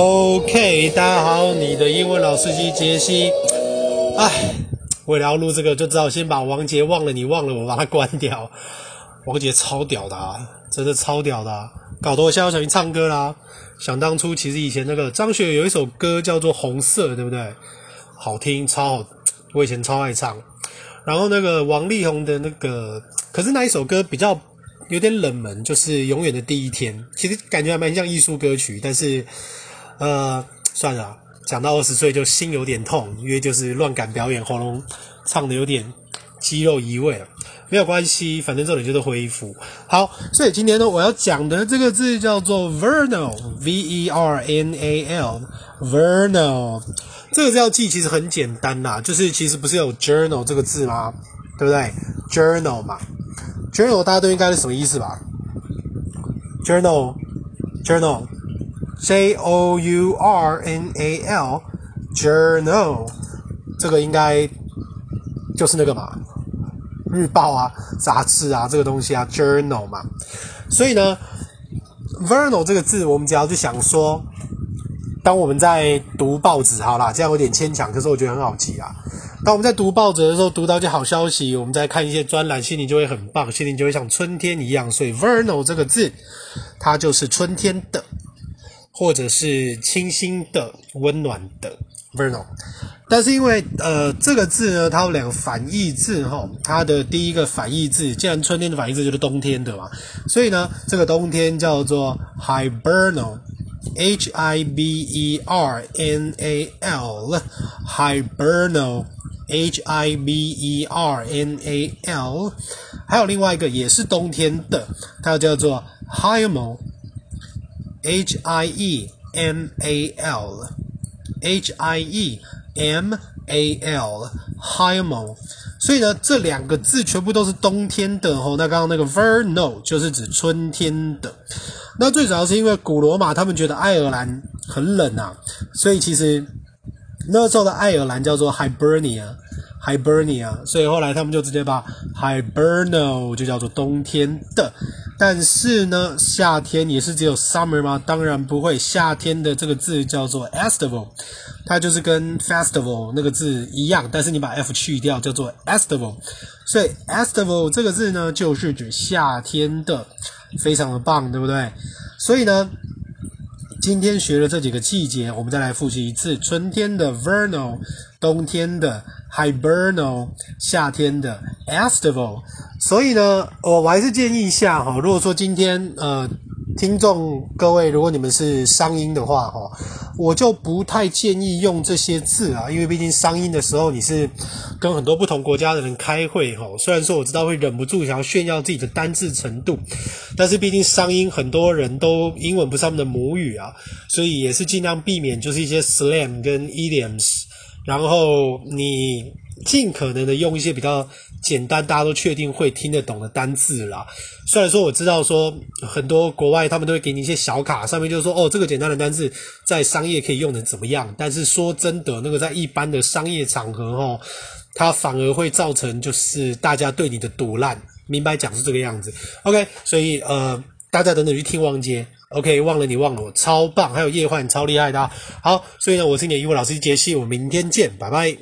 OK，大家好，你的英文老司机杰西。哎，为了要录这个，就只好先把王杰忘了你忘了我把它关掉。王杰超屌的啊，真的超屌的啊，搞得我现在想去唱歌啦。想当初，其实以前那个张学友有一首歌叫做《红色》，对不对？好听，超好，我以前超爱唱。然后那个王力宏的那个，可是那一首歌比较有点冷门，就是《永远的第一天》，其实感觉还蛮像艺术歌曲，但是。呃，算了，讲到二十岁就心有点痛，因为就是乱赶表演，喉咙唱的有点肌肉移位了，没有关系，反正这里就是恢复。好，所以今天呢，我要讲的这个字叫做 vernal，V-E-R-N-A-L，vernal，这个字要记其实很简单啦，就是其实不是有 journal 这个字吗？对不对？journal 嘛，journal 大家都应该是什么意思吧？journal，journal。J O U R N A L，journal，这个应该就是那个嘛，日报啊、杂志啊，这个东西啊，journal 嘛。所以呢，vernal 这个字，我们只要就想说，当我们在读报纸，好啦，这样有点牵强，可是我觉得很好记啊。当我们在读报纸的时候，读到一些好消息，我们在看一些专栏，心里就会很棒，心里就会像春天一样。所以 vernal 这个字，它就是春天的。或者是清新的、温暖的 vernal，但是因为呃这个字呢，它有两个反义字哈，它的第一个反义字，既然春天的反义字就是冬天的嘛，所以呢，这个冬天叫做 hibernal，h i b e r n a l，hibernal，h i b e r n a l，还有另外一个也是冬天的，它叫做 himal。H I E M A L，H I E M A L，Hiemal。所以呢，这两个字全部都是冬天的吼。那刚刚那个 vernal 就是指春天的。那最主要是因为古罗马他们觉得爱尔兰很冷啊，所以其实那时候的爱尔兰叫做 Hibernia。Hibernia，所以后来他们就直接把 hibernal 就叫做冬天的。但是呢，夏天也是只有 summer 吗？当然不会，夏天的这个字叫做 estival，它就是跟 festival 那个字一样，但是你把 f 去掉，叫做 estival。所以 estival 这个字呢，就是指夏天的，非常的棒，对不对？所以呢。今天学了这几个季节，我们再来复习一次：春天的 vernal，冬天的 hibernal，夏天的 estival。所以呢，我我还是建议一下哈，如果说今天呃。听众各位，如果你们是商英的话，哈，我就不太建议用这些字啊，因为毕竟商英的时候你是跟很多不同国家的人开会，哈。虽然说我知道会忍不住想要炫耀自己的单字程度，但是毕竟商英很多人都英文不是他们的母语啊，所以也是尽量避免就是一些 slam 跟 idioms，然后你。尽可能的用一些比较简单，大家都确定会听得懂的单字啦。虽然说我知道说很多国外他们都会给你一些小卡，上面就是说哦，这个简单的单字在商业可以用的怎么样？但是说真的，那个在一般的商业场合哦，它反而会造成就是大家对你的赌烂。明白讲是这个样子。OK，所以呃，大家等等去听王杰。OK，忘了你忘了我，超棒。还有叶焕超厉害的。好，所以呢，我是你的英文老师杰西，我们明天见，拜拜。